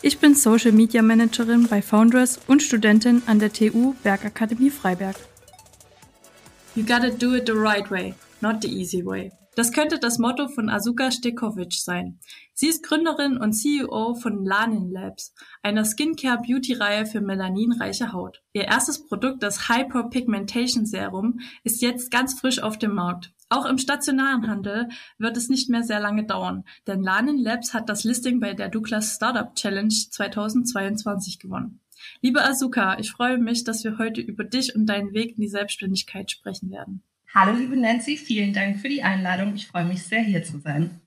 Ich bin Social Media Managerin bei Foundress und Studentin an der TU Bergakademie Freiberg. You gotta do it the right way, not the easy way. Das könnte das Motto von Asuka Stekovic sein. Sie ist Gründerin und CEO von Lanin Labs, einer Skincare-Beauty-Reihe für melaninreiche Haut. Ihr erstes Produkt, das Hyperpigmentation Serum, ist jetzt ganz frisch auf dem Markt. Auch im stationären Handel wird es nicht mehr sehr lange dauern, denn Lanin Labs hat das Listing bei der Douglas Startup Challenge 2022 gewonnen. Liebe Asuka, ich freue mich, dass wir heute über dich und deinen Weg in die Selbstständigkeit sprechen werden. Hallo liebe Nancy, vielen Dank für die Einladung. Ich freue mich sehr, hier zu sein.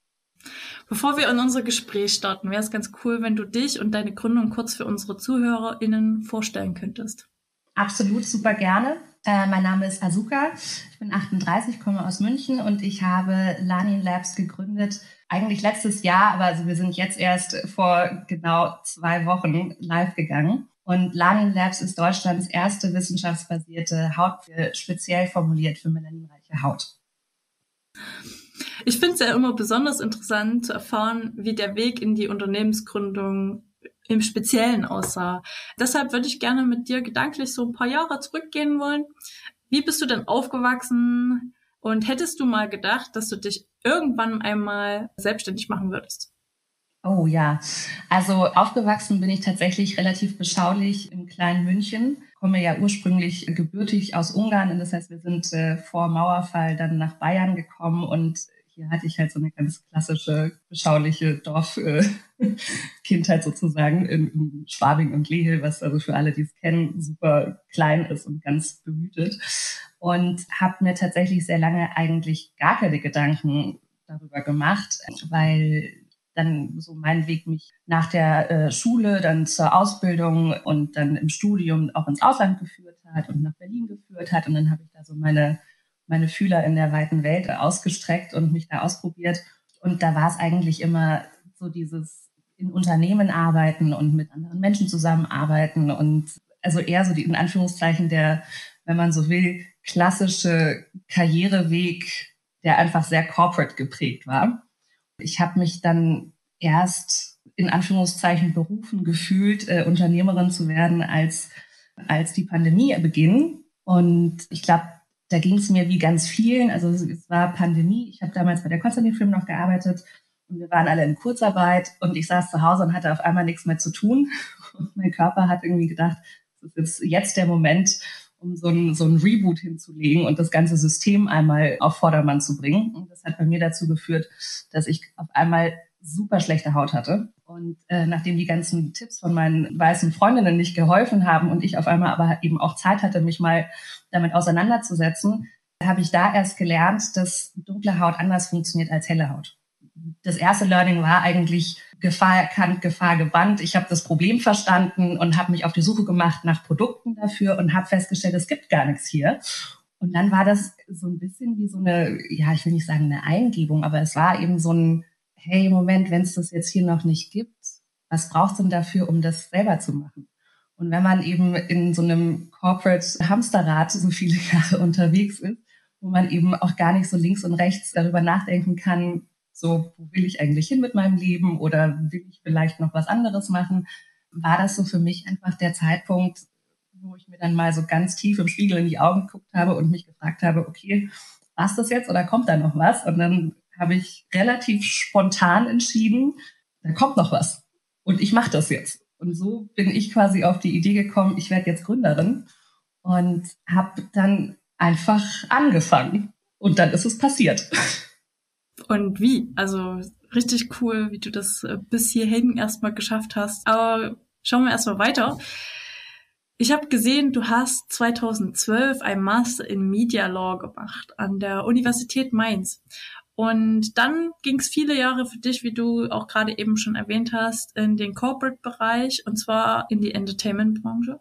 Bevor wir in unser Gespräch starten, wäre es ganz cool, wenn du dich und deine Gründung kurz für unsere ZuhörerInnen vorstellen könntest. Absolut, super gerne. Äh, mein Name ist Asuka. Ich bin 38, komme aus München und ich habe Lanin Labs gegründet. Eigentlich letztes Jahr, aber also wir sind jetzt erst vor genau zwei Wochen live gegangen. Und Lanin Labs ist Deutschlands erste wissenschaftsbasierte Hautpflege, speziell formuliert für melaninreiche Haut. Ich finde es ja immer besonders interessant zu erfahren, wie der Weg in die Unternehmensgründung im Speziellen aussah. Deshalb würde ich gerne mit dir gedanklich so ein paar Jahre zurückgehen wollen. Wie bist du denn aufgewachsen und hättest du mal gedacht, dass du dich irgendwann einmal selbstständig machen würdest? Oh ja, also aufgewachsen bin ich tatsächlich relativ beschaulich im kleinen München. Komme ja ursprünglich gebürtig aus Ungarn. Das heißt, wir sind äh, vor Mauerfall dann nach Bayern gekommen und hier hatte ich halt so eine ganz klassische, beschauliche Dorfkindheit äh, sozusagen in, in Schwabing und Lehel, was also für alle, die es kennen, super klein ist und ganz behütet. Und habe mir tatsächlich sehr lange eigentlich gar keine Gedanken darüber gemacht, weil dann so mein Weg mich nach der äh, Schule dann zur Ausbildung und dann im Studium auch ins Ausland geführt hat und nach Berlin geführt hat. Und dann habe ich da so meine meine Fühler in der weiten Welt ausgestreckt und mich da ausprobiert. Und da war es eigentlich immer so dieses in Unternehmen arbeiten und mit anderen Menschen zusammenarbeiten und also eher so die in Anführungszeichen der, wenn man so will, klassische Karriereweg, der einfach sehr corporate geprägt war. Ich habe mich dann erst in Anführungszeichen berufen gefühlt, äh, Unternehmerin zu werden, als, als die Pandemie beginnt. Und ich glaube, da ging es mir wie ganz vielen. Also es war Pandemie. Ich habe damals bei der Konstantin Film noch gearbeitet und wir waren alle in Kurzarbeit und ich saß zu Hause und hatte auf einmal nichts mehr zu tun. Und mein Körper hat irgendwie gedacht, es ist jetzt der Moment, um so ein, so ein Reboot hinzulegen und das ganze System einmal auf Vordermann zu bringen. Und das hat bei mir dazu geführt, dass ich auf einmal super schlechte Haut hatte. Und äh, nachdem die ganzen Tipps von meinen weißen Freundinnen nicht geholfen haben und ich auf einmal aber eben auch Zeit hatte, mich mal damit auseinanderzusetzen, habe ich da erst gelernt, dass dunkle Haut anders funktioniert als helle Haut. Das erste Learning war eigentlich Gefahr erkannt, Gefahr gebannt. Ich habe das Problem verstanden und habe mich auf die Suche gemacht nach Produkten dafür und habe festgestellt, es gibt gar nichts hier. Und dann war das so ein bisschen wie so eine, ja, ich will nicht sagen eine Eingebung, aber es war eben so ein, hey, Moment, wenn es das jetzt hier noch nicht gibt, was braucht denn dafür, um das selber zu machen? Und wenn man eben in so einem Corporate Hamsterrad so viele Jahre unterwegs ist, wo man eben auch gar nicht so links und rechts darüber nachdenken kann, so, wo will ich eigentlich hin mit meinem Leben oder will ich vielleicht noch was anderes machen, war das so für mich einfach der Zeitpunkt, wo ich mir dann mal so ganz tief im Spiegel in die Augen geguckt habe und mich gefragt habe, okay, war's das jetzt oder kommt da noch was? Und dann habe ich relativ spontan entschieden, da kommt noch was. Und ich mache das jetzt. Und so bin ich quasi auf die Idee gekommen, ich werde jetzt Gründerin und habe dann einfach angefangen. Und dann ist es passiert. Und wie? Also richtig cool, wie du das äh, bis hierhin erstmal geschafft hast. Aber schauen wir erstmal weiter. Ich habe gesehen, du hast 2012 ein Master in Media Law gemacht an der Universität Mainz. Und dann ging es viele Jahre für dich, wie du auch gerade eben schon erwähnt hast, in den Corporate-Bereich und zwar in die Entertainment-Branche.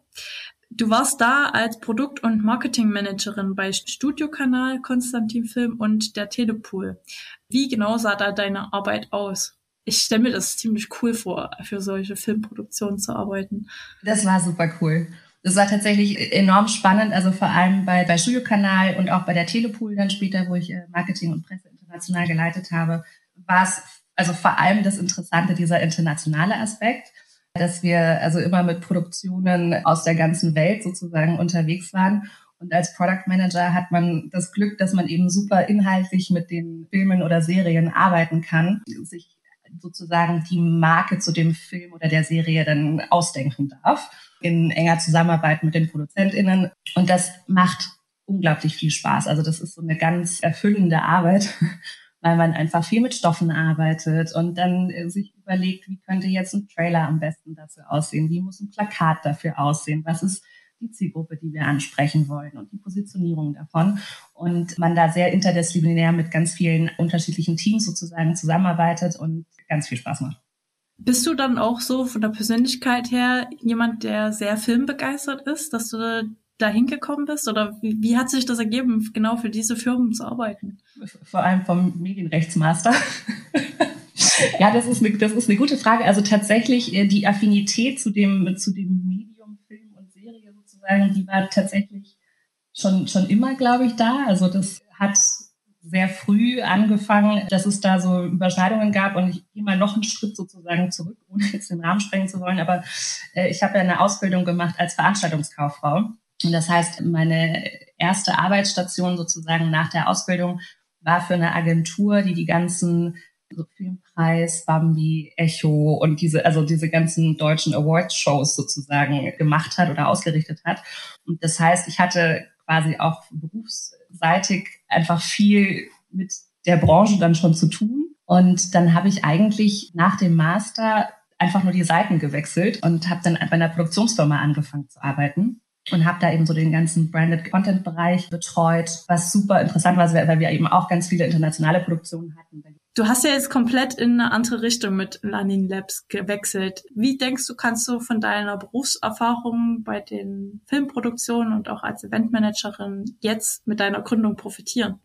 Du warst da als Produkt- und Marketingmanagerin bei Studiokanal, Konstantin Film und der Telepool. Wie genau sah da deine Arbeit aus? Ich stelle mir das ziemlich cool vor, für solche Filmproduktionen zu arbeiten. Das war super cool. Das war tatsächlich enorm spannend, also vor allem bei, bei Studiokanal und auch bei der Telepool dann später, wo ich äh, Marketing und Presse international geleitet habe, war es also vor allem das Interessante, dieser internationale Aspekt dass wir also immer mit Produktionen aus der ganzen Welt sozusagen unterwegs waren. Und als Product Manager hat man das Glück, dass man eben super inhaltlich mit den Filmen oder Serien arbeiten kann, sich sozusagen die Marke zu dem Film oder der Serie dann ausdenken darf, in enger Zusammenarbeit mit den ProduzentInnen. Und das macht unglaublich viel Spaß. Also das ist so eine ganz erfüllende Arbeit weil man einfach viel mit Stoffen arbeitet und dann äh, sich überlegt, wie könnte jetzt ein Trailer am besten dafür aussehen, wie muss ein Plakat dafür aussehen, was ist die Zielgruppe, die wir ansprechen wollen und die Positionierung davon. Und man da sehr interdisziplinär mit ganz vielen unterschiedlichen Teams sozusagen zusammenarbeitet und ganz viel Spaß macht. Bist du dann auch so von der Persönlichkeit her jemand, der sehr filmbegeistert ist, dass du da hingekommen bist? Oder wie, wie, hat sich das ergeben, genau für diese Firmen zu arbeiten? Vor allem vom Medienrechtsmaster. ja, das ist, eine, das ist eine gute Frage. Also tatsächlich äh, die Affinität zu dem, zu dem Medium, Film und Serie sozusagen, die war tatsächlich schon, schon immer, glaube ich, da. Also das hat sehr früh angefangen, dass es da so Überschneidungen gab und ich gehe mal noch einen Schritt sozusagen zurück, ohne jetzt den Rahmen sprengen zu wollen. Aber äh, ich habe ja eine Ausbildung gemacht als Veranstaltungskauffrau und das heißt, meine erste Arbeitsstation sozusagen nach der Ausbildung war für eine Agentur, die die ganzen so Filmpreis, Bambi, Echo und diese, also diese ganzen deutschen Awards-Shows sozusagen gemacht hat oder ausgerichtet hat. Und das heißt, ich hatte quasi auch berufsseitig einfach viel mit der Branche dann schon zu tun. Und dann habe ich eigentlich nach dem Master einfach nur die Seiten gewechselt und habe dann bei einer Produktionsfirma angefangen zu arbeiten und habe da eben so den ganzen Branded Content Bereich betreut, was super interessant war, weil wir eben auch ganz viele internationale Produktionen hatten. Du hast ja jetzt komplett in eine andere Richtung mit Lanin Labs gewechselt. Wie denkst du, kannst du von deiner Berufserfahrung bei den Filmproduktionen und auch als Eventmanagerin jetzt mit deiner Gründung profitieren?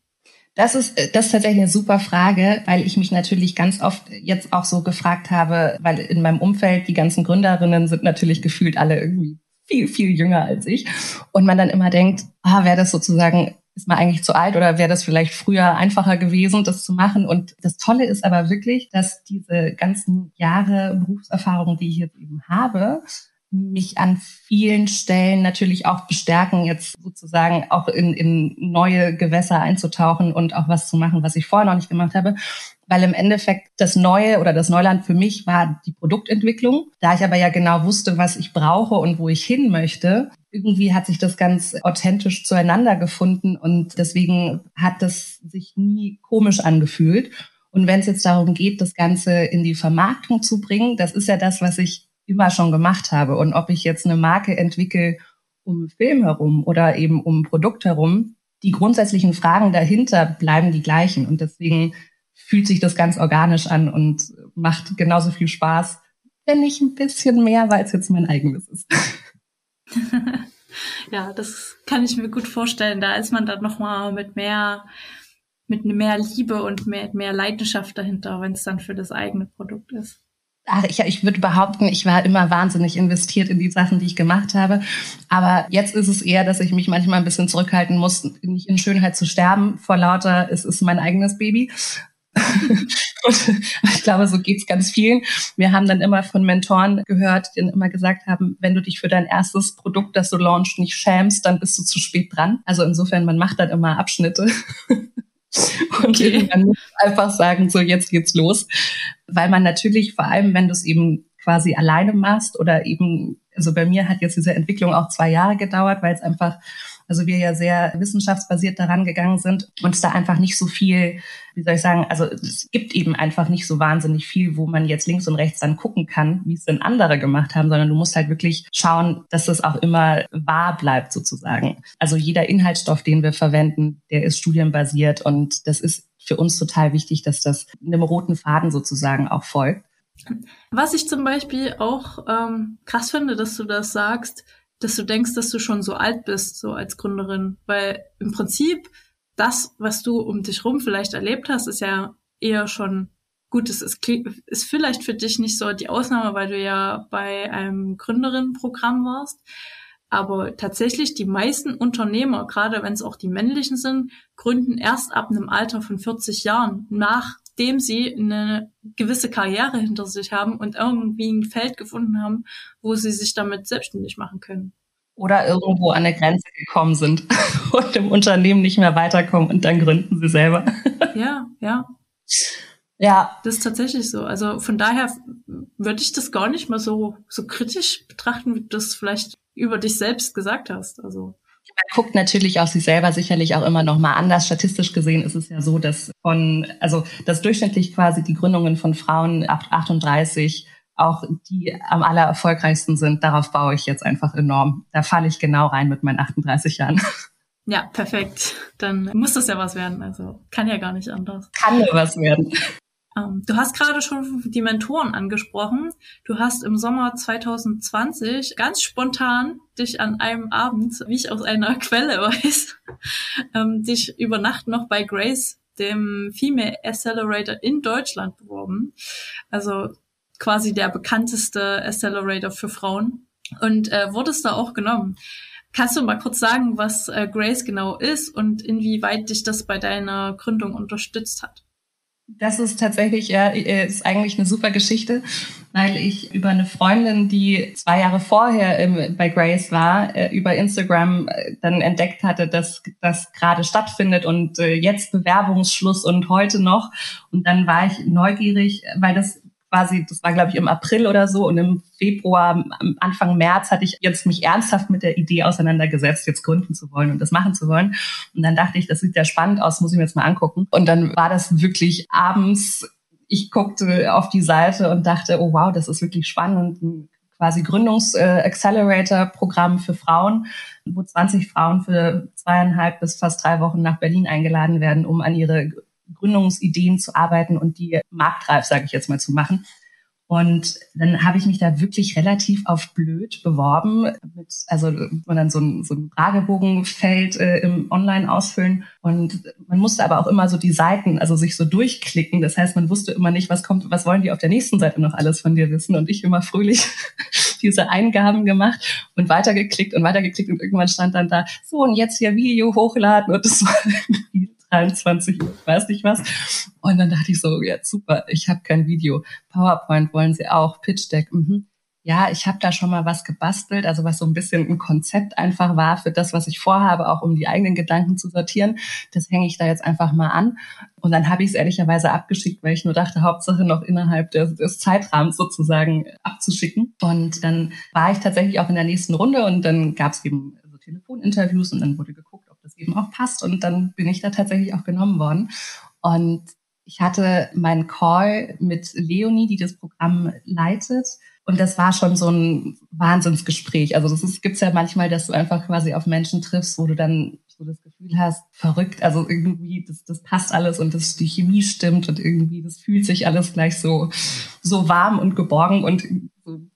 Das ist, das ist tatsächlich eine super Frage, weil ich mich natürlich ganz oft jetzt auch so gefragt habe, weil in meinem Umfeld die ganzen Gründerinnen sind natürlich gefühlt alle irgendwie viel, viel jünger als ich. Und man dann immer denkt, ah, wäre das sozusagen, ist man eigentlich zu alt oder wäre das vielleicht früher einfacher gewesen, das zu machen? Und das Tolle ist aber wirklich, dass diese ganzen Jahre Berufserfahrung, die ich jetzt eben habe, mich an vielen Stellen natürlich auch bestärken, jetzt sozusagen auch in, in neue Gewässer einzutauchen und auch was zu machen, was ich vorher noch nicht gemacht habe weil im Endeffekt das Neue oder das Neuland für mich war die Produktentwicklung. Da ich aber ja genau wusste, was ich brauche und wo ich hin möchte, irgendwie hat sich das ganz authentisch zueinander gefunden und deswegen hat das sich nie komisch angefühlt. Und wenn es jetzt darum geht, das Ganze in die Vermarktung zu bringen, das ist ja das, was ich immer schon gemacht habe. Und ob ich jetzt eine Marke entwickle um Film herum oder eben um Produkt herum, die grundsätzlichen Fragen dahinter bleiben die gleichen. Und deswegen fühlt sich das ganz organisch an und macht genauso viel Spaß, wenn nicht ein bisschen mehr, weil es jetzt mein eigenes ist. ja, das kann ich mir gut vorstellen. Da ist man dann nochmal mit mehr, mit mehr Liebe und mehr, mehr Leidenschaft dahinter, wenn es dann für das eigene Produkt ist. Ach, ich, ich würde behaupten, ich war immer wahnsinnig investiert in die Sachen, die ich gemacht habe. Aber jetzt ist es eher, dass ich mich manchmal ein bisschen zurückhalten muss, nicht in Schönheit zu sterben vor lauter, es ist mein eigenes Baby. ich glaube, so geht's ganz vielen. Wir haben dann immer von Mentoren gehört, die immer gesagt haben, wenn du dich für dein erstes Produkt, das du launchst, nicht schämst, dann bist du zu spät dran. Also insofern, man macht dann immer Abschnitte. Und okay. dann einfach sagen, so jetzt geht's los. Weil man natürlich, vor allem wenn du es eben quasi alleine machst oder eben, also bei mir hat jetzt diese Entwicklung auch zwei Jahre gedauert, weil es einfach also wir ja sehr wissenschaftsbasiert daran gegangen sind und es da einfach nicht so viel, wie soll ich sagen, also es gibt eben einfach nicht so wahnsinnig viel, wo man jetzt links und rechts dann gucken kann, wie es denn andere gemacht haben, sondern du musst halt wirklich schauen, dass es auch immer wahr bleibt sozusagen. Also jeder Inhaltsstoff, den wir verwenden, der ist studienbasiert und das ist für uns total wichtig, dass das einem roten Faden sozusagen auch folgt. Was ich zum Beispiel auch ähm, krass finde, dass du das sagst, dass du denkst, dass du schon so alt bist, so als Gründerin. Weil im Prinzip das, was du um dich rum vielleicht erlebt hast, ist ja eher schon gut. Es ist, ist vielleicht für dich nicht so die Ausnahme, weil du ja bei einem Gründerinnenprogramm warst. Aber tatsächlich die meisten Unternehmer, gerade wenn es auch die männlichen sind, gründen erst ab einem Alter von 40 Jahren, nachdem sie eine gewisse Karriere hinter sich haben und irgendwie ein Feld gefunden haben, wo sie sich damit selbstständig machen können. Oder irgendwo an der Grenze gekommen sind und im Unternehmen nicht mehr weiterkommen und dann gründen sie selber. Ja, ja. Ja. Das ist tatsächlich so. Also von daher würde ich das gar nicht mal so, so kritisch betrachten, wie du das vielleicht über dich selbst gesagt hast. Also. Man guckt natürlich auf sich selber sicherlich auch immer noch mal anders. Statistisch gesehen ist es ja so, dass von, also, dass durchschnittlich quasi die Gründungen von Frauen ab 38 auch die am aller erfolgreichsten sind. Darauf baue ich jetzt einfach enorm. Da falle ich genau rein mit meinen 38 Jahren. Ja, perfekt. Dann muss das ja was werden. Also kann ja gar nicht anders. Kann ja was werden. Ähm, du hast gerade schon die Mentoren angesprochen. Du hast im Sommer 2020 ganz spontan dich an einem Abend, wie ich aus einer Quelle weiß, ähm, dich über Nacht noch bei Grace, dem Female Accelerator in Deutschland beworben. Also quasi der bekannteste Accelerator für Frauen und äh, wurdest da auch genommen. Kannst du mal kurz sagen, was äh, Grace genau ist und inwieweit dich das bei deiner Gründung unterstützt hat? Das ist tatsächlich, ja, ist eigentlich eine super Geschichte, weil ich über eine Freundin, die zwei Jahre vorher bei Grace war, äh, über Instagram äh, dann entdeckt hatte, dass das gerade stattfindet und äh, jetzt Bewerbungsschluss und heute noch. Und dann war ich neugierig, weil das quasi, das war glaube ich im April oder so und im Februar, Anfang März hatte ich jetzt mich ernsthaft mit der Idee auseinandergesetzt, jetzt gründen zu wollen und das machen zu wollen. Und dann dachte ich, das sieht ja spannend aus, muss ich mir jetzt mal angucken. Und dann war das wirklich abends, ich guckte auf die Seite und dachte, oh wow, das ist wirklich spannend. Ein quasi Gründungs-Accelerator-Programm für Frauen, wo 20 Frauen für zweieinhalb bis fast drei Wochen nach Berlin eingeladen werden, um an ihre Gründungsideen zu arbeiten und die marktreif, sage ich jetzt mal, zu machen. Und dann habe ich mich da wirklich relativ auf blöd beworben. Mit, also man dann so ein, so ein Fragebogenfeld äh, im Online ausfüllen. Und man musste aber auch immer so die Seiten, also sich so durchklicken. Das heißt, man wusste immer nicht, was kommt, was wollen die auf der nächsten Seite noch alles von dir wissen. Und ich immer fröhlich diese Eingaben gemacht und weitergeklickt und weitergeklickt. Und irgendwann stand dann da, so und jetzt hier Video hochladen. Und das war 23 Uhr, weiß nicht was. Und dann dachte ich so, ja super, ich habe kein Video. PowerPoint wollen sie auch, Pitch Deck. Mhm. Ja, ich habe da schon mal was gebastelt, also was so ein bisschen ein Konzept einfach war für das, was ich vorhabe, auch um die eigenen Gedanken zu sortieren. Das hänge ich da jetzt einfach mal an. Und dann habe ich es ehrlicherweise abgeschickt, weil ich nur dachte, Hauptsache noch innerhalb des, des Zeitrahmens sozusagen abzuschicken. Und dann war ich tatsächlich auch in der nächsten Runde und dann gab es eben so Telefoninterviews und dann wurde geguckt, eben auch passt. Und dann bin ich da tatsächlich auch genommen worden. Und ich hatte meinen Call mit Leonie, die das Programm leitet. Und das war schon so ein Wahnsinnsgespräch. Also das gibt es ja manchmal, dass du einfach quasi auf Menschen triffst, wo du dann so das Gefühl hast, verrückt, also irgendwie, das, das passt alles und das, die Chemie stimmt und irgendwie, das fühlt sich alles gleich so, so warm und geborgen und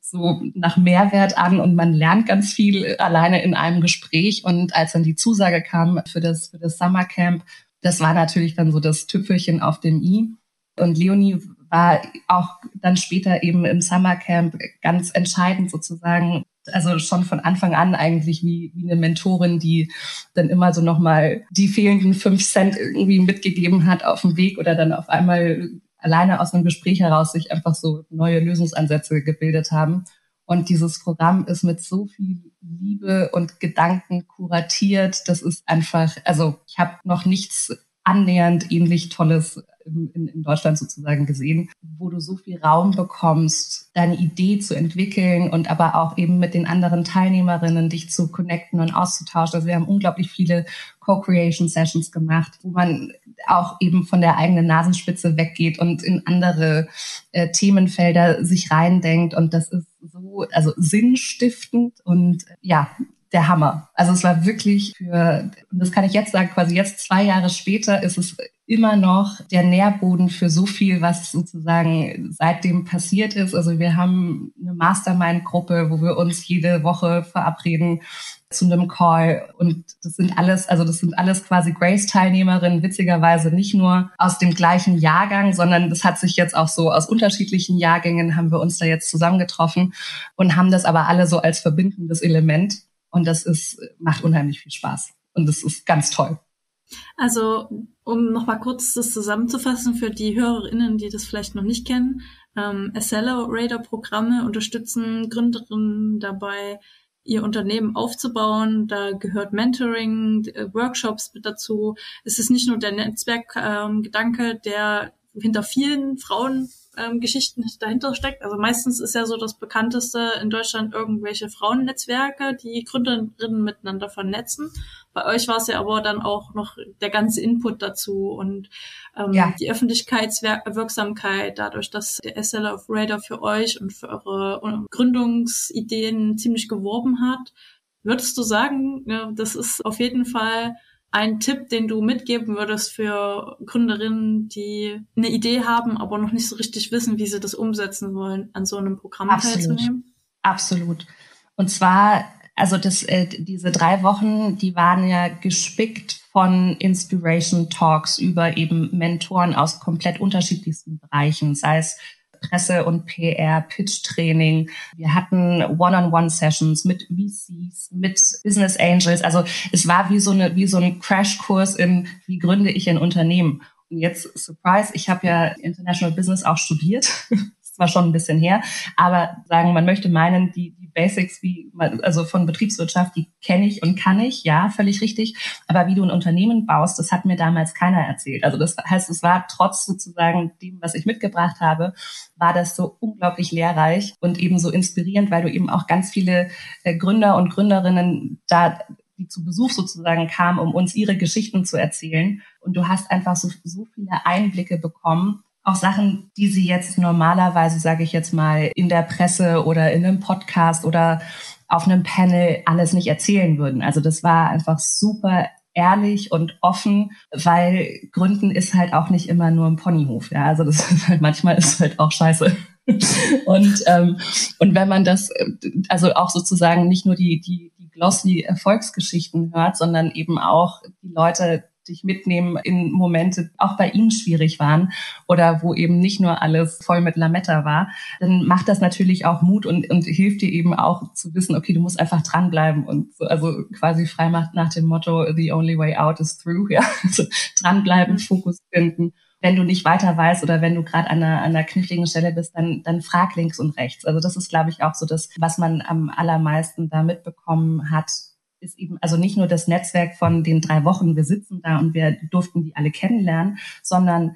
so, nach Mehrwert an und man lernt ganz viel alleine in einem Gespräch. Und als dann die Zusage kam für das, für das Summercamp, das war natürlich dann so das Tüpfelchen auf dem i. Und Leonie war auch dann später eben im Summercamp ganz entscheidend sozusagen, also schon von Anfang an eigentlich wie, wie eine Mentorin, die dann immer so nochmal die fehlenden fünf Cent irgendwie mitgegeben hat auf dem Weg oder dann auf einmal alleine aus einem Gespräch heraus sich einfach so neue Lösungsansätze gebildet haben. Und dieses Programm ist mit so viel Liebe und Gedanken kuratiert. Das ist einfach, also ich habe noch nichts annähernd ähnlich Tolles in, in Deutschland sozusagen gesehen, wo du so viel Raum bekommst, deine Idee zu entwickeln und aber auch eben mit den anderen Teilnehmerinnen dich zu connecten und auszutauschen. Also wir haben unglaublich viele Co-Creation Sessions gemacht, wo man auch eben von der eigenen Nasenspitze weggeht und in andere äh, Themenfelder sich reindenkt. Und das ist so, also sinnstiftend und ja, der Hammer. Also es war wirklich für, und das kann ich jetzt sagen, quasi jetzt zwei Jahre später ist es immer noch der Nährboden für so viel, was sozusagen seitdem passiert ist. Also wir haben eine Mastermind-Gruppe, wo wir uns jede Woche verabreden zu einem Call. Und das sind alles, also das sind alles quasi Grace-Teilnehmerinnen, witzigerweise nicht nur aus dem gleichen Jahrgang, sondern das hat sich jetzt auch so aus unterschiedlichen Jahrgängen haben wir uns da jetzt zusammengetroffen und haben das aber alle so als verbindendes Element. Und das ist, macht unheimlich viel Spaß. Und das ist ganz toll. Also, um nochmal kurz das zusammenzufassen für die HörerInnen, die das vielleicht noch nicht kennen. Ähm, Accelerator-Programme unterstützen Gründerinnen dabei, ihr Unternehmen aufzubauen. Da gehört Mentoring, äh, Workshops mit dazu. Es ist nicht nur der Netzwerkgedanke, ähm, der hinter vielen Frauen ähm, Geschichten dahinter steckt. Also meistens ist ja so das bekannteste in Deutschland irgendwelche Frauennetzwerke, die Gründerinnen miteinander vernetzen. Bei euch war es ja aber dann auch noch der ganze Input dazu und ähm, ja. die Öffentlichkeitswirksamkeit, dadurch, dass der SL of Radar für euch und für eure Gründungsideen ziemlich geworben hat. Würdest du sagen, ja, das ist auf jeden Fall ein Tipp, den du mitgeben würdest für Gründerinnen, die eine Idee haben, aber noch nicht so richtig wissen, wie sie das umsetzen wollen, an so einem Programm Absolut. teilzunehmen? Absolut. Und zwar, also das, äh, diese drei Wochen, die waren ja gespickt von Inspiration Talks über eben Mentoren aus komplett unterschiedlichsten Bereichen, sei es Presse- und PR-Pitch-Training. Wir hatten One-on-One-Sessions mit VCs, mit Business Angels. Also es war wie so, eine, wie so ein Crashkurs in, wie gründe ich ein Unternehmen. Und jetzt, Surprise, ich habe ja International Business auch studiert. zwar schon ein bisschen her, aber sagen, man möchte meinen, die, die Basics wie, also von Betriebswirtschaft, die kenne ich und kann ich, ja, völlig richtig. Aber wie du ein Unternehmen baust, das hat mir damals keiner erzählt. Also das heißt, es war trotz sozusagen dem, was ich mitgebracht habe, war das so unglaublich lehrreich und eben so inspirierend, weil du eben auch ganz viele äh, Gründer und Gründerinnen da die zu Besuch sozusagen kamen, um uns ihre Geschichten zu erzählen. Und du hast einfach so, so viele Einblicke bekommen, auch Sachen, die sie jetzt normalerweise, sage ich jetzt mal, in der Presse oder in einem Podcast oder auf einem Panel alles nicht erzählen würden. Also das war einfach super ehrlich und offen, weil Gründen ist halt auch nicht immer nur ein Ponyhof. Ja, also das ist halt, manchmal ist halt auch scheiße. und ähm, und wenn man das also auch sozusagen nicht nur die die die glossy Erfolgsgeschichten hört, sondern eben auch die Leute dich mitnehmen in Momente, auch bei ihnen schwierig waren oder wo eben nicht nur alles voll mit Lametta war, dann macht das natürlich auch Mut und, und hilft dir eben auch zu wissen, okay, du musst einfach dranbleiben und so, also quasi frei macht nach dem Motto, the only way out is through, ja, also dranbleiben, mhm. Fokus finden wenn du nicht weiter weißt oder wenn du gerade an einer, an einer kniffligen Stelle bist, dann, dann frag links und rechts. Also das ist, glaube ich, auch so das, was man am allermeisten da mitbekommen hat, ist eben also nicht nur das Netzwerk von den drei Wochen, wir sitzen da und wir durften die alle kennenlernen, sondern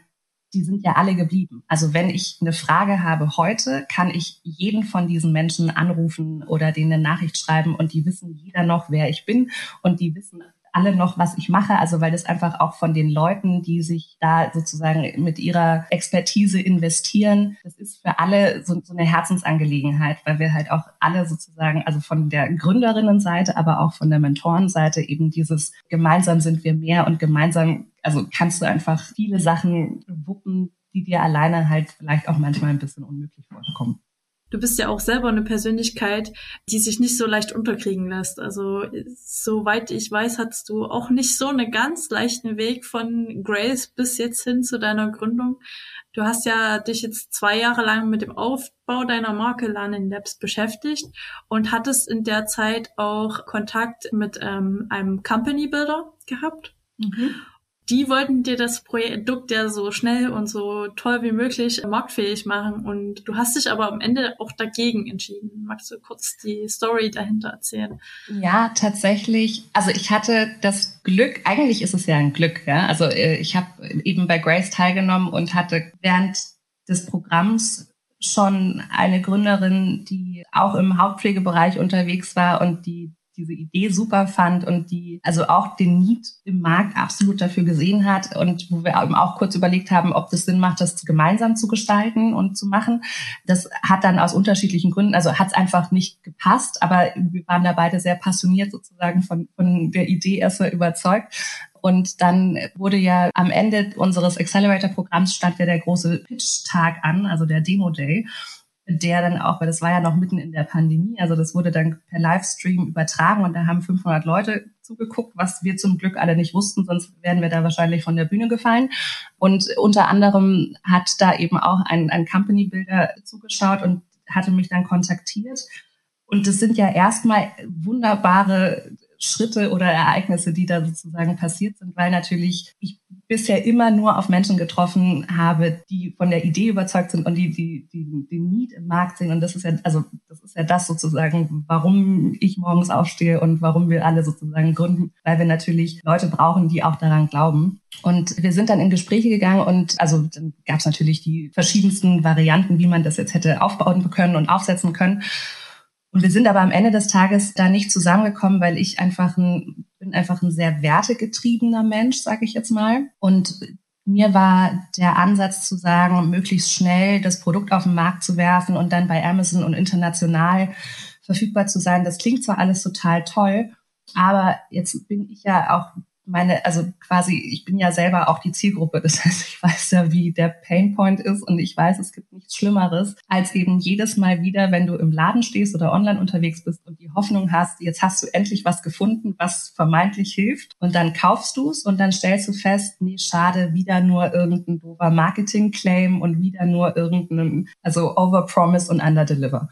die sind ja alle geblieben. Also wenn ich eine Frage habe heute, kann ich jeden von diesen Menschen anrufen oder denen eine Nachricht schreiben und die wissen jeder noch, wer ich bin und die wissen alle noch, was ich mache. Also weil das einfach auch von den Leuten, die sich da sozusagen mit ihrer Expertise investieren, das ist für alle so, so eine Herzensangelegenheit, weil wir halt auch alle sozusagen, also von der Gründerinnenseite, aber auch von der Mentorenseite eben dieses gemeinsam sind wir mehr und gemeinsam, also kannst du einfach viele Sachen wuppen, die dir alleine halt vielleicht auch manchmal ein bisschen unmöglich vorkommen du bist ja auch selber eine Persönlichkeit, die sich nicht so leicht unterkriegen lässt. Also soweit ich weiß, hattest du auch nicht so einen ganz leichten Weg von Grace bis jetzt hin zu deiner Gründung. Du hast ja dich jetzt zwei Jahre lang mit dem Aufbau deiner Marke Learning Labs beschäftigt und hattest in der Zeit auch Kontakt mit ähm, einem Company Builder gehabt. Mhm die wollten dir das Produkt ja so schnell und so toll wie möglich marktfähig machen und du hast dich aber am Ende auch dagegen entschieden. Magst du kurz die Story dahinter erzählen? Ja, tatsächlich. Also ich hatte das Glück, eigentlich ist es ja ein Glück, ja. Also äh, ich habe eben bei Grace teilgenommen und hatte während des Programms schon eine Gründerin, die auch im Hauptpflegebereich unterwegs war und die diese Idee super fand und die also auch den Need im Markt absolut dafür gesehen hat und wo wir eben auch kurz überlegt haben, ob das Sinn macht, das gemeinsam zu gestalten und zu machen. Das hat dann aus unterschiedlichen Gründen, also hat es einfach nicht gepasst, aber wir waren da beide sehr passioniert sozusagen von, von der Idee erst mal überzeugt. Und dann wurde ja am Ende unseres Accelerator-Programms stand ja der große Pitch-Tag an, also der Demo-Day. Der dann auch, weil das war ja noch mitten in der Pandemie, also das wurde dann per Livestream übertragen und da haben 500 Leute zugeguckt, was wir zum Glück alle nicht wussten, sonst wären wir da wahrscheinlich von der Bühne gefallen. Und unter anderem hat da eben auch ein, ein Company Builder zugeschaut und hatte mich dann kontaktiert. Und das sind ja erstmal wunderbare Schritte oder Ereignisse, die da sozusagen passiert sind, weil natürlich ich bisher immer nur auf Menschen getroffen habe, die von der Idee überzeugt sind und die, die, die, die Need im Markt sehen. Und das ist ja, also, das ist ja das sozusagen, warum ich morgens aufstehe und warum wir alle sozusagen gründen, weil wir natürlich Leute brauchen, die auch daran glauben. Und wir sind dann in Gespräche gegangen und also dann gab es natürlich die verschiedensten Varianten, wie man das jetzt hätte aufbauen können und aufsetzen können. Und wir sind aber am Ende des Tages da nicht zusammengekommen, weil ich einfach ein, bin einfach ein sehr wertegetriebener Mensch, sage ich jetzt mal. Und mir war der Ansatz zu sagen, möglichst schnell das Produkt auf den Markt zu werfen und dann bei Amazon und international verfügbar zu sein. Das klingt zwar alles total toll, aber jetzt bin ich ja auch meine, also quasi, ich bin ja selber auch die Zielgruppe. Das heißt, ich weiß ja, wie der Painpoint ist und ich weiß, es gibt nichts Schlimmeres, als eben jedes Mal wieder, wenn du im Laden stehst oder online unterwegs bist und die Hoffnung hast, jetzt hast du endlich was gefunden, was vermeintlich hilft und dann kaufst du es und dann stellst du fest, nee, schade, wieder nur irgendein doofer Marketing-Claim und wieder nur irgendein, also overpromise und underdeliver.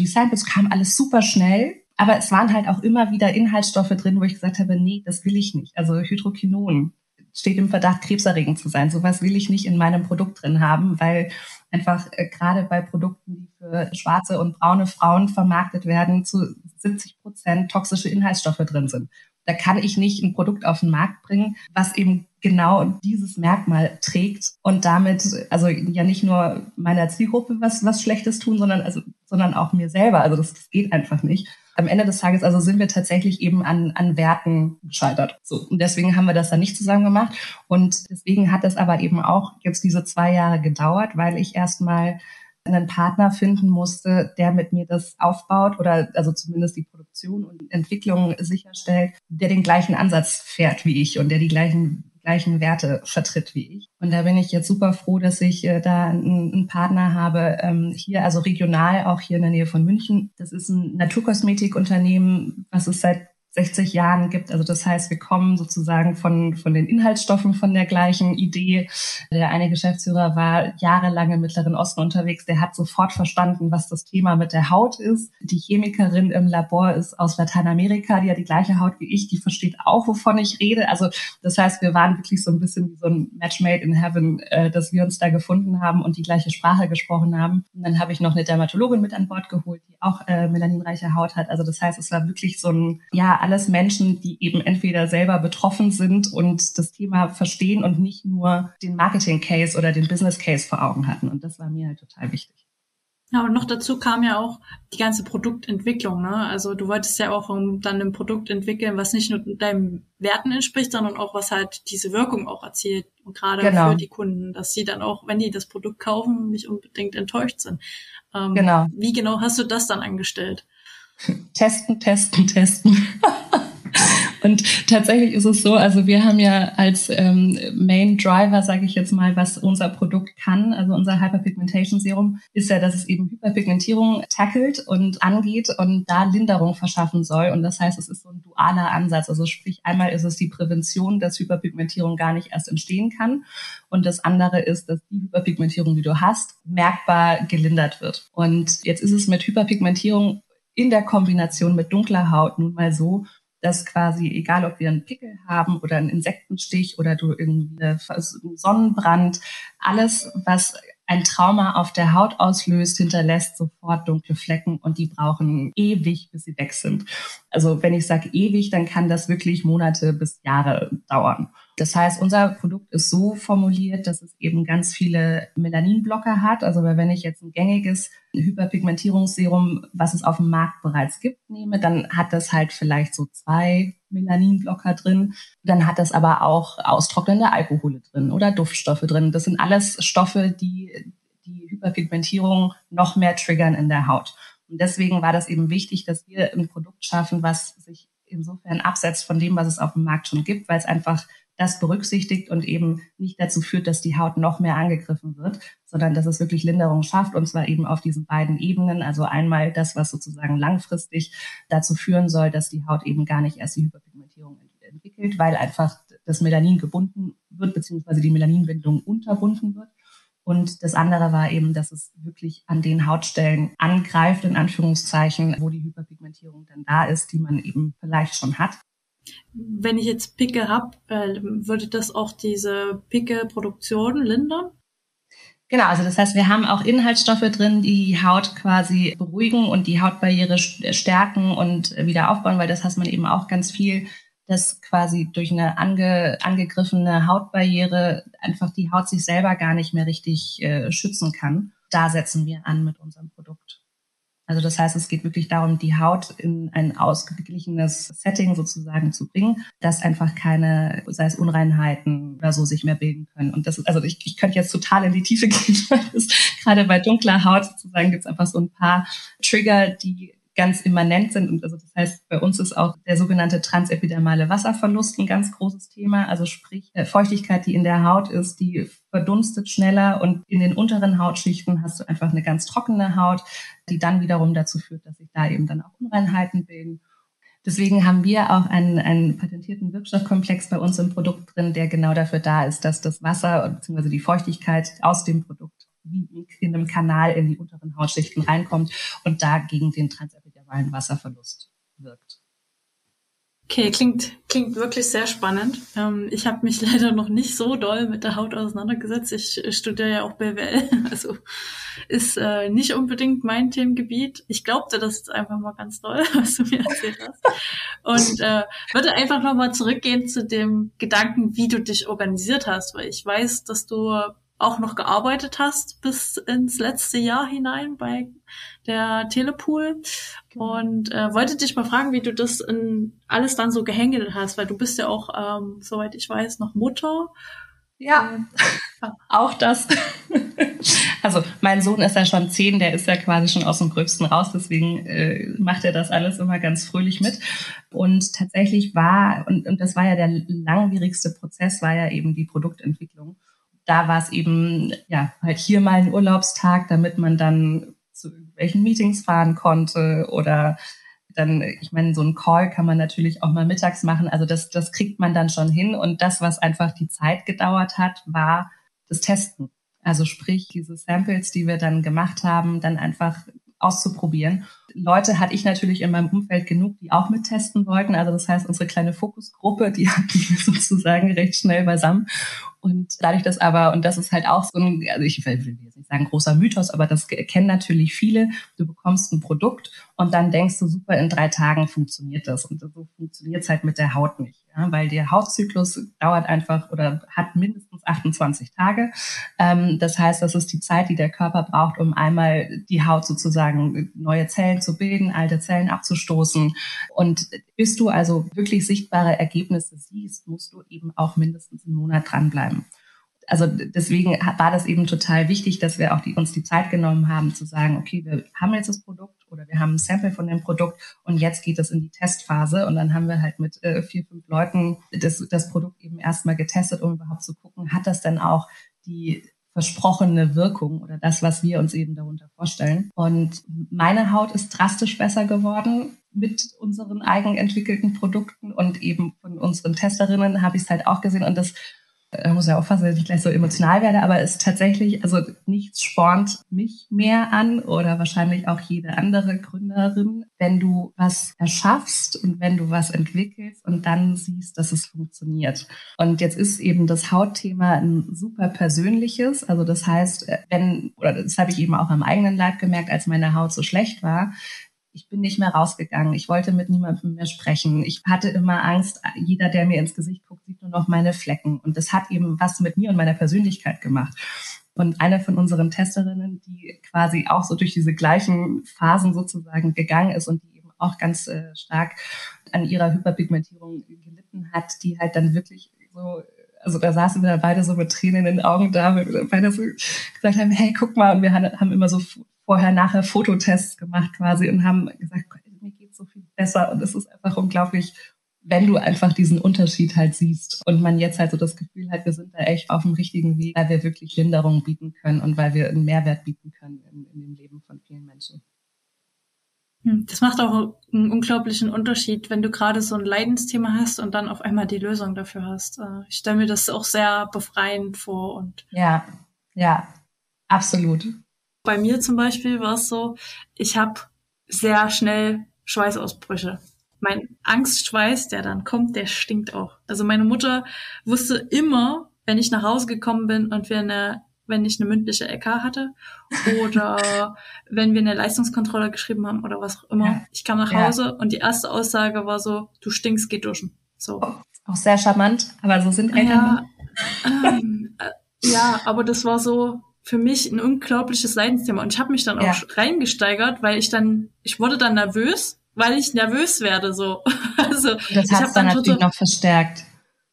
Die Samples kamen alles super schnell aber es waren halt auch immer wieder Inhaltsstoffe drin, wo ich gesagt habe, nee, das will ich nicht. Also Hydroquinon steht im Verdacht, krebserregend zu sein. Sowas will ich nicht in meinem Produkt drin haben, weil einfach äh, gerade bei Produkten, die für schwarze und braune Frauen vermarktet werden, zu 70 Prozent toxische Inhaltsstoffe drin sind. Da kann ich nicht ein Produkt auf den Markt bringen, was eben genau dieses Merkmal trägt und damit also ja nicht nur meiner Zielgruppe was was Schlechtes tun, sondern also sondern auch mir selber. Also das, das geht einfach nicht am Ende des Tages also sind wir tatsächlich eben an, an Werten gescheitert. So. Und deswegen haben wir das dann nicht zusammen gemacht. Und deswegen hat es aber eben auch jetzt diese zwei Jahre gedauert, weil ich erstmal einen Partner finden musste, der mit mir das aufbaut oder also zumindest die Produktion und Entwicklung sicherstellt, der den gleichen Ansatz fährt wie ich und der die gleichen gleichen Werte vertritt wie ich. Und da bin ich jetzt super froh, dass ich äh, da einen, einen Partner habe, ähm, hier, also regional, auch hier in der Nähe von München. Das ist ein Naturkosmetikunternehmen, was es seit 60 Jahren gibt. Also das heißt, wir kommen sozusagen von, von den Inhaltsstoffen von der gleichen Idee. Der eine Geschäftsführer war jahrelang im Mittleren Osten unterwegs. Der hat sofort verstanden, was das Thema mit der Haut ist. Die Chemikerin im Labor ist aus Lateinamerika, die hat die gleiche Haut wie ich. Die versteht auch, wovon ich rede. Also das heißt, wir waren wirklich so ein bisschen wie so ein Match made in heaven, äh, dass wir uns da gefunden haben und die gleiche Sprache gesprochen haben. Und dann habe ich noch eine Dermatologin mit an Bord geholt, die auch äh, melaninreiche Haut hat. Also das heißt, es war wirklich so ein, ja, alles Menschen, die eben entweder selber betroffen sind und das Thema verstehen und nicht nur den Marketing-Case oder den Business-Case vor Augen hatten. Und das war mir halt total wichtig. Ja, und noch dazu kam ja auch die ganze Produktentwicklung. Ne? Also du wolltest ja auch dann ein Produkt entwickeln, was nicht nur deinen Werten entspricht, sondern auch was halt diese Wirkung auch erzielt. Und gerade genau. für die Kunden, dass sie dann auch, wenn die das Produkt kaufen, nicht unbedingt enttäuscht sind. Ähm, genau. Wie genau hast du das dann angestellt? Testen, testen, testen. Und tatsächlich ist es so, also wir haben ja als ähm, Main Driver, sage ich jetzt mal, was unser Produkt kann, also unser Hyperpigmentation Serum, ist ja, dass es eben Hyperpigmentierung tackelt und angeht und da Linderung verschaffen soll. Und das heißt, es ist so ein dualer Ansatz. Also sprich, einmal ist es die Prävention, dass Hyperpigmentierung gar nicht erst entstehen kann. Und das andere ist, dass die Hyperpigmentierung, die du hast, merkbar gelindert wird. Und jetzt ist es mit Hyperpigmentierung in der Kombination mit dunkler Haut nun mal so, dass quasi, egal ob wir einen Pickel haben oder einen Insektenstich oder du irgendwie einen Sonnenbrand, alles, was ein Trauma auf der Haut auslöst, hinterlässt sofort dunkle Flecken und die brauchen ewig, bis sie weg sind. Also wenn ich sage ewig, dann kann das wirklich Monate bis Jahre dauern. Das heißt, unser Produkt ist so formuliert, dass es eben ganz viele Melaninblocker hat. Also wenn ich jetzt ein gängiges Hyperpigmentierungsserum, was es auf dem Markt bereits gibt, nehme, dann hat das halt vielleicht so zwei Melaninblocker drin. Dann hat das aber auch austrocknende Alkohole drin oder Duftstoffe drin. Das sind alles Stoffe, die die Hyperpigmentierung noch mehr triggern in der Haut. Und deswegen war das eben wichtig, dass wir ein Produkt schaffen, was sich insofern absetzt von dem, was es auf dem Markt schon gibt, weil es einfach das berücksichtigt und eben nicht dazu führt, dass die Haut noch mehr angegriffen wird, sondern dass es wirklich Linderung schafft und zwar eben auf diesen beiden Ebenen. Also einmal das, was sozusagen langfristig dazu führen soll, dass die Haut eben gar nicht erst die Hyperpigmentierung entwickelt, weil einfach das Melanin gebunden wird, beziehungsweise die Melaninbindung unterbunden wird. Und das andere war eben, dass es wirklich an den Hautstellen angreift, in Anführungszeichen, wo die Hyperpigmentierung dann da ist, die man eben vielleicht schon hat. Wenn ich jetzt Picke habe, äh, würde das auch diese Picke-Produktion lindern? Genau, also das heißt, wir haben auch Inhaltsstoffe drin, die die Haut quasi beruhigen und die Hautbarriere stärken und wieder aufbauen, weil das heißt man eben auch ganz viel dass quasi durch eine ange, angegriffene Hautbarriere einfach die Haut sich selber gar nicht mehr richtig äh, schützen kann. Da setzen wir an mit unserem Produkt. Also das heißt, es geht wirklich darum, die Haut in ein ausgeglichenes Setting sozusagen zu bringen, dass einfach keine, sei es Unreinheiten oder so sich mehr bilden können. Und das ist, also ich, ich könnte jetzt total in die Tiefe gehen, weil das, gerade bei dunkler Haut sozusagen gibt es einfach so ein paar Trigger, die ganz immanent sind. Und also das heißt, bei uns ist auch der sogenannte transepidermale Wasserverlust ein ganz großes Thema. Also sprich, äh, Feuchtigkeit, die in der Haut ist, die verdunstet schneller und in den unteren Hautschichten hast du einfach eine ganz trockene Haut, die dann wiederum dazu führt, dass sich da eben dann auch Unreinheiten bilden. Deswegen haben wir auch einen, einen patentierten Wirkstoffkomplex bei uns im Produkt drin, der genau dafür da ist, dass das Wasser bzw. die Feuchtigkeit aus dem Produkt wie in einem Kanal in die unteren Hautschichten reinkommt und da gegen den Transepidermalen Wasserverlust wirkt. Okay, klingt, klingt wirklich sehr spannend. Ähm, ich habe mich leider noch nicht so doll mit der Haut auseinandergesetzt. Ich studiere ja auch BWL, also ist äh, nicht unbedingt mein Themengebiet. Ich glaubte das jetzt einfach mal ganz doll, was du mir erzählt hast. Und äh, würde einfach nochmal zurückgehen zu dem Gedanken, wie du dich organisiert hast, weil ich weiß, dass du auch noch gearbeitet hast bis ins letzte Jahr hinein bei der Telepool genau. und äh, wollte dich mal fragen, wie du das in alles dann so gehandelt hast, weil du bist ja auch, ähm, soweit ich weiß, noch Mutter. Ja, äh, auch das. also mein Sohn ist ja schon zehn, der ist ja quasi schon aus dem Gröbsten raus, deswegen äh, macht er das alles immer ganz fröhlich mit. Und tatsächlich war, und, und das war ja der langwierigste Prozess, war ja eben die Produktentwicklung da war es eben, ja, halt hier mal ein Urlaubstag, damit man dann zu irgendwelchen Meetings fahren konnte oder dann, ich meine, so ein Call kann man natürlich auch mal mittags machen. Also das, das kriegt man dann schon hin. Und das, was einfach die Zeit gedauert hat, war das Testen. Also sprich, diese Samples, die wir dann gemacht haben, dann einfach auszuprobieren. Leute hatte ich natürlich in meinem Umfeld genug, die auch mittesten wollten. Also das heißt, unsere kleine Fokusgruppe, die hatten wir sozusagen recht schnell beisammen. Und dadurch, dass aber, und das ist halt auch so ein, also ich will jetzt nicht sagen großer Mythos, aber das kennen natürlich viele. Du bekommst ein Produkt und dann denkst du, super, in drei Tagen funktioniert das. Und so funktioniert es halt mit der Haut nicht. Ja, weil der Hautzyklus dauert einfach oder hat mindestens 28 Tage. Ähm, das heißt, das ist die Zeit, die der Körper braucht, um einmal die Haut sozusagen neue Zellen zu bilden, alte Zellen abzustoßen. Und bis du also wirklich sichtbare Ergebnisse siehst, musst du eben auch mindestens einen Monat dranbleiben also deswegen war das eben total wichtig, dass wir auch die, uns die Zeit genommen haben zu sagen, okay, wir haben jetzt das Produkt oder wir haben ein Sample von dem Produkt und jetzt geht es in die Testphase und dann haben wir halt mit äh, vier, fünf Leuten das, das Produkt eben erstmal getestet, um überhaupt zu gucken, hat das denn auch die versprochene Wirkung oder das, was wir uns eben darunter vorstellen. Und meine Haut ist drastisch besser geworden mit unseren eigenentwickelten Produkten und eben von unseren Testerinnen habe ich es halt auch gesehen und das ich muss ja aufpassen, dass ich gleich so emotional werde, aber es tatsächlich, also nichts spornt mich mehr an oder wahrscheinlich auch jede andere Gründerin, wenn du was erschaffst und wenn du was entwickelst und dann siehst, dass es funktioniert. Und jetzt ist eben das Hautthema ein super persönliches. Also das heißt, wenn, oder das habe ich eben auch am eigenen Leib gemerkt, als meine Haut so schlecht war, ich bin nicht mehr rausgegangen. Ich wollte mit niemandem mehr sprechen. Ich hatte immer Angst, jeder, der mir ins Gesicht guckt, sieht nur noch meine Flecken. Und das hat eben was mit mir und meiner Persönlichkeit gemacht. Und eine von unseren Testerinnen, die quasi auch so durch diese gleichen Phasen sozusagen gegangen ist und die eben auch ganz äh, stark an ihrer Hyperpigmentierung gelitten hat, die halt dann wirklich so also da saßen wir beide so mit Tränen in den Augen da, weil wir beide so gesagt haben, hey, guck mal, und wir haben immer so vorher-nachher Fototests gemacht quasi und haben gesagt, mir geht so viel besser und es ist einfach unglaublich wenn du einfach diesen Unterschied halt siehst und man jetzt halt so das Gefühl hat, wir sind da echt auf dem richtigen Weg, weil wir wirklich Linderung bieten können und weil wir einen Mehrwert bieten können in, in dem Leben von vielen Menschen. Hm, das macht auch einen unglaublichen Unterschied, wenn du gerade so ein Leidensthema hast und dann auf einmal die Lösung dafür hast. Äh, ich stelle mir das auch sehr befreiend vor und. Ja, ja, absolut. Bei mir zum Beispiel war es so, ich habe sehr schnell Schweißausbrüche. Mein Angstschweiß, der dann kommt, der stinkt auch. Also meine Mutter wusste immer, wenn ich nach Hause gekommen bin und wir eine wenn ich eine mündliche LK hatte oder wenn wir eine Leistungskontrolle geschrieben haben oder was auch immer. Ja. Ich kam nach Hause ja. und die erste Aussage war so, du stinkst, geh duschen. So. Auch sehr charmant, aber so sind Eltern. Ja, ähm, äh, ja, aber das war so für mich ein unglaubliches Leidensthema und ich habe mich dann auch ja. reingesteigert, weil ich dann, ich wurde dann nervös, weil ich nervös werde so. also das hat dann natürlich noch verstärkt.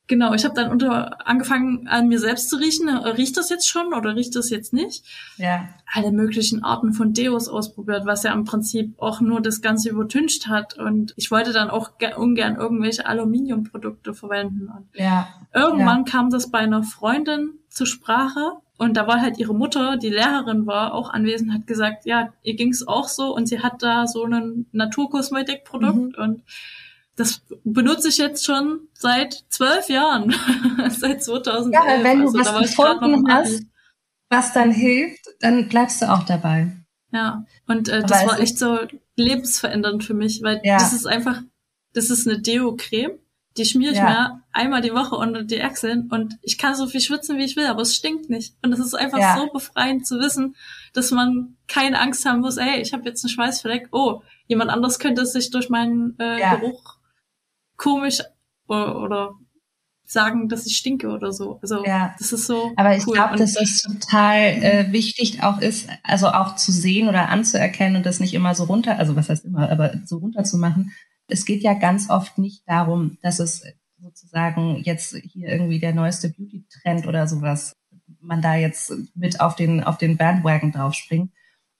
Genau, ich habe dann unter angefangen an mir selbst zu riechen. Riecht das jetzt schon oder riecht das jetzt nicht? Ja. Alle möglichen Arten von Deos ausprobiert, was ja im Prinzip auch nur das Ganze übertüncht hat. Und ich wollte dann auch ungern irgendwelche Aluminiumprodukte verwenden. Und ja. Irgendwann ja. kam das bei einer Freundin zur Sprache und da war halt ihre Mutter, die Lehrerin war, auch anwesend, hat gesagt, ja, ihr ging's auch so und sie hat da so ein Naturkosmetikprodukt mhm. und das benutze ich jetzt schon seit zwölf Jahren, seit 2011. Ja, wenn du also, was gefunden hast, was dann hilft, dann bleibst du auch dabei. Ja, und äh, das war echt so lebensverändernd für mich, weil ja. das ist einfach, das ist eine Deo-Creme, die schmiere ich ja. mir einmal die Woche unter die Achseln und ich kann so viel schwitzen, wie ich will, aber es stinkt nicht. Und es ist einfach ja. so befreiend zu wissen, dass man keine Angst haben muss, ey, ich habe jetzt einen Schweißfleck, oh, jemand anderes könnte sich durch meinen äh, Geruch komisch oder, oder sagen, dass ich stinke oder so. Also ja. das ist so. Aber ich cool. glaube, dass es total äh, wichtig auch ist, also auch zu sehen oder anzuerkennen und das nicht immer so runter, also was heißt immer, aber so runter zu machen. Es geht ja ganz oft nicht darum, dass es sozusagen jetzt hier irgendwie der neueste Beauty-Trend oder sowas, man da jetzt mit auf den, auf den Bandwagon draufspringt,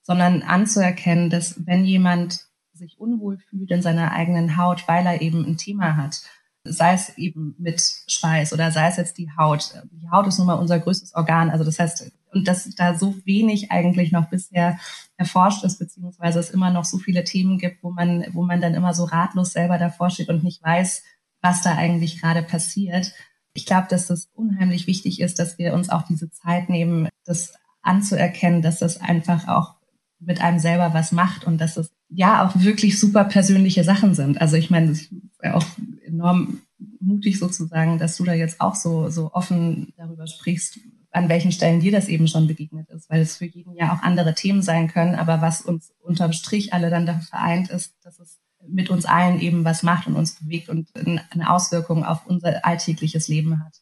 sondern anzuerkennen, dass wenn jemand sich unwohl fühlt in seiner eigenen Haut, weil er eben ein Thema hat. Sei es eben mit Schweiß oder sei es jetzt die Haut. Die Haut ist nun mal unser größtes Organ. Also das heißt, und dass da so wenig eigentlich noch bisher erforscht ist, beziehungsweise es immer noch so viele Themen gibt, wo man, wo man dann immer so ratlos selber davor steht und nicht weiß, was da eigentlich gerade passiert. Ich glaube, dass das unheimlich wichtig ist, dass wir uns auch diese Zeit nehmen, das anzuerkennen, dass das einfach auch mit einem selber was macht und dass es ja auch wirklich super persönliche Sachen sind. Also ich meine, es ist auch enorm mutig sozusagen, dass du da jetzt auch so, so offen darüber sprichst, an welchen Stellen dir das eben schon begegnet ist, weil es für jeden ja auch andere Themen sein können, aber was uns unterm Strich alle dann da vereint ist, dass es mit uns allen eben was macht und uns bewegt und eine Auswirkung auf unser alltägliches Leben hat.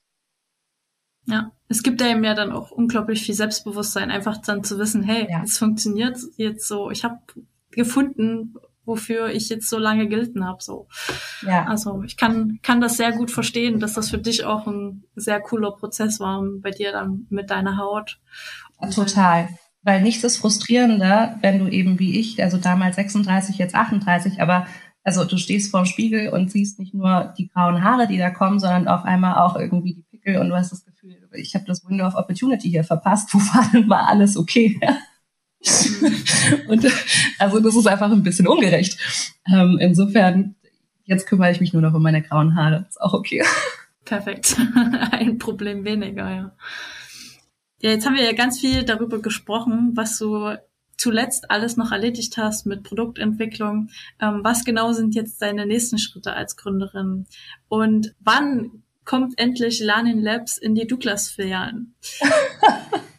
Ja, es gibt einem ja dann auch unglaublich viel Selbstbewusstsein, einfach dann zu wissen, hey, ja. es funktioniert jetzt so, ich habe gefunden, wofür ich jetzt so lange gelten habe. So. Ja. Also ich kann, kann das sehr gut verstehen, dass das für dich auch ein sehr cooler Prozess war bei dir dann mit deiner Haut. Total. Weil nichts ist frustrierender, wenn du eben wie ich, also damals 36, jetzt 38, aber also du stehst vorm Spiegel und siehst nicht nur die grauen Haare, die da kommen, sondern auf einmal auch irgendwie die Pickel und du hast das Gefühl, ich habe das Window of Opportunity hier verpasst, wo war denn mal alles okay? Und also das ist einfach ein bisschen ungerecht. Ähm, insofern, jetzt kümmere ich mich nur noch um meine grauen Haare. Ist auch okay. Perfekt. Ein Problem weniger, ja. Ja, jetzt haben wir ja ganz viel darüber gesprochen, was du zuletzt alles noch erledigt hast mit Produktentwicklung. Ähm, was genau sind jetzt deine nächsten Schritte als Gründerin? Und wann kommt endlich Learning Labs in die Douglas-Filialen?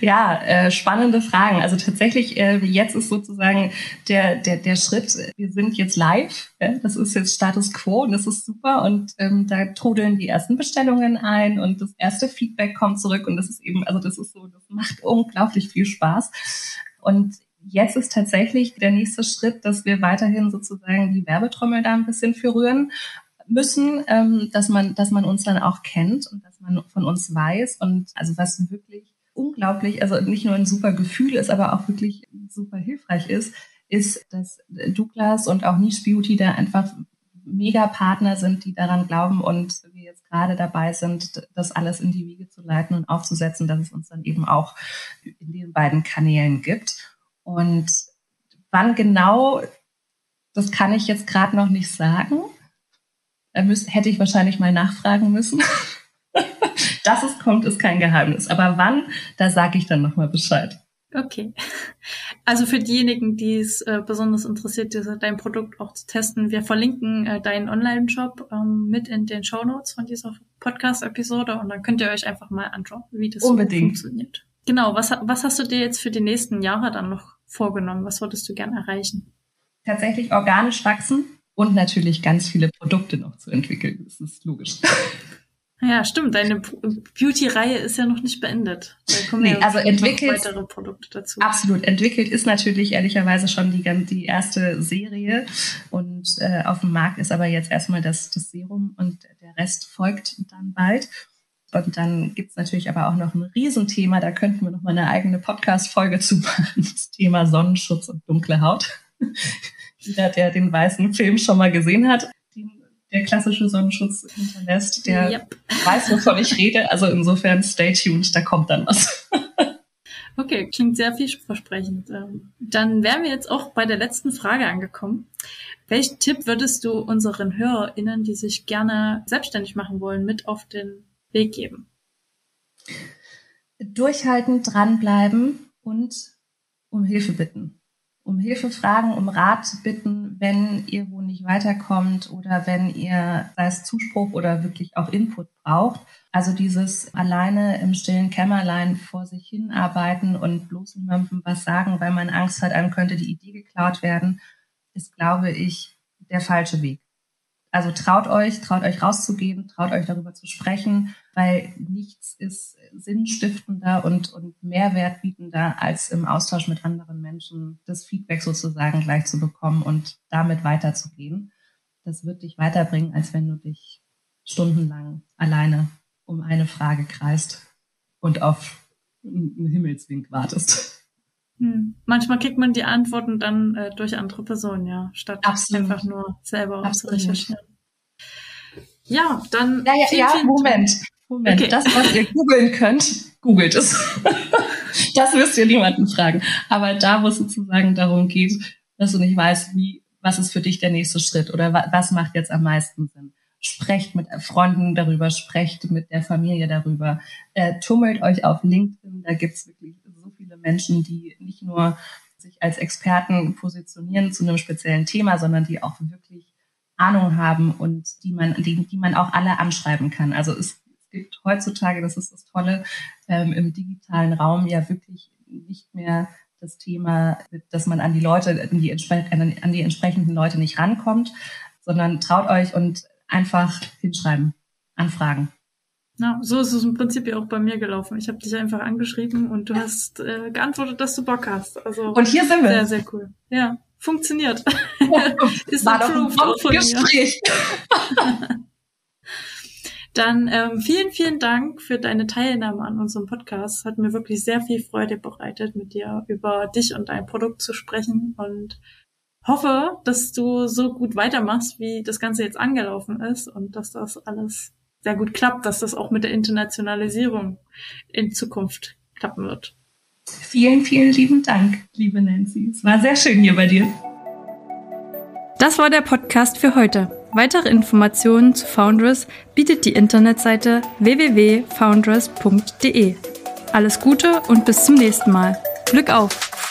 Ja, äh, spannende Fragen. Also tatsächlich, äh, jetzt ist sozusagen der, der, der Schritt, wir sind jetzt live. Ja? Das ist jetzt Status Quo und das ist super. Und ähm, da trudeln die ersten Bestellungen ein und das erste Feedback kommt zurück. Und das ist eben, also das ist so, das macht unglaublich viel Spaß. Und jetzt ist tatsächlich der nächste Schritt, dass wir weiterhin sozusagen die Werbetrommel da ein bisschen für rühren müssen, ähm, dass man, dass man uns dann auch kennt und dass man von uns weiß und also was wirklich unglaublich, also nicht nur ein super Gefühl ist, aber auch wirklich super hilfreich ist, ist, dass Douglas und auch Niche Beauty da einfach Mega-Partner sind, die daran glauben und wir jetzt gerade dabei sind, das alles in die Wiege zu leiten und aufzusetzen, dass es uns dann eben auch in den beiden Kanälen gibt. Und wann genau, das kann ich jetzt gerade noch nicht sagen. Da müsste, hätte ich wahrscheinlich mal nachfragen müssen. Dass es kommt, ist kein Geheimnis. Aber wann, da sage ich dann nochmal Bescheid. Okay. Also für diejenigen, die es äh, besonders interessiert, dein Produkt auch zu testen, wir verlinken äh, deinen Online-Shop ähm, mit in den Show Notes von dieser Podcast-Episode und dann könnt ihr euch einfach mal anschauen, wie das Unbedingt. Funktioniert. Genau, was, was hast du dir jetzt für die nächsten Jahre dann noch vorgenommen? Was würdest du gerne erreichen? Tatsächlich organisch wachsen und natürlich ganz viele Produkte noch zu entwickeln. Das ist logisch. Ja, stimmt. Deine Beauty-Reihe ist ja noch nicht beendet. Da kommen nee, ja also entwickelt, weitere Produkte dazu. Absolut. Entwickelt ist natürlich ehrlicherweise schon die, die erste Serie und äh, auf dem Markt ist aber jetzt erstmal das, das Serum und der Rest folgt dann bald. Und dann gibt's natürlich aber auch noch ein Riesenthema, da könnten wir noch mal eine eigene Podcast-Folge zu machen, das Thema Sonnenschutz und dunkle Haut. Jeder, der den weißen Film schon mal gesehen hat, der klassische Sonnenschutz hinterlässt, der yep. weiß, wovon ich rede. Also insofern stay tuned, da kommt dann was. Okay, klingt sehr vielversprechend. Ähm, dann wären wir jetzt auch bei der letzten Frage angekommen. Welchen Tipp würdest du unseren HörerInnen, die sich gerne selbstständig machen wollen, mit auf den Weg geben? Durchhalten, dranbleiben und um Hilfe bitten um Hilfe fragen, um Rat bitten, wenn ihr wo nicht weiterkommt oder wenn ihr, sei es Zuspruch oder wirklich auch Input braucht. Also dieses alleine im stillen Kämmerlein vor sich hinarbeiten und bloß niemandem was sagen, weil man Angst hat, einem könnte die Idee geklaut werden, ist, glaube ich, der falsche Weg. Also traut euch, traut euch rauszugehen, traut euch darüber zu sprechen, weil nichts ist sinnstiftender und, und Mehrwert bietender, als im Austausch mit anderen Menschen das Feedback sozusagen gleich zu bekommen und damit weiterzugehen. Das wird dich weiterbringen, als wenn du dich stundenlang alleine um eine Frage kreist und auf einen Himmelswink wartest. Hm. Manchmal kriegt man die Antworten dann äh, durch andere Personen, ja, statt Absolut. einfach nur selber Absolut. zu recherchieren. Ja, dann. Ja, ja, vielen, ja vielen Moment. Moment. Okay. Das, was ihr googeln könnt, googelt es. das müsst ihr niemanden fragen. Aber da, wo es sozusagen darum geht, dass du nicht weißt, wie, was ist für dich der nächste Schritt oder wa was macht jetzt am meisten Sinn. Sprecht mit Freunden darüber, sprecht mit der Familie darüber, äh, tummelt euch auf LinkedIn, da gibt's wirklich viele Menschen, die nicht nur sich als Experten positionieren zu einem speziellen Thema, sondern die auch wirklich Ahnung haben und die man, die, die man auch alle anschreiben kann. Also es gibt heutzutage, das ist das Tolle, ähm, im digitalen Raum ja wirklich nicht mehr das Thema, dass man an die Leute, an die, an die entsprechenden Leute nicht rankommt, sondern traut euch und einfach hinschreiben, anfragen. Ja, so ist es im Prinzip ja auch bei mir gelaufen. Ich habe dich einfach angeschrieben und du hast äh, geantwortet, dass du Bock hast. Also und hier sind wir. Sehr, sehr cool. Ja, funktioniert. ist War doch ein Gespräch. Dann ähm, vielen, vielen Dank für deine Teilnahme an unserem Podcast. Hat mir wirklich sehr viel Freude bereitet, mit dir über dich und dein Produkt zu sprechen und hoffe, dass du so gut weitermachst, wie das Ganze jetzt angelaufen ist und dass das alles sehr gut klappt, dass das auch mit der Internationalisierung in Zukunft klappen wird. Vielen, vielen lieben Dank, liebe Nancy. Es war sehr schön hier bei dir. Das war der Podcast für heute. Weitere Informationen zu Foundress bietet die Internetseite www.foundress.de. Alles Gute und bis zum nächsten Mal. Glück auf!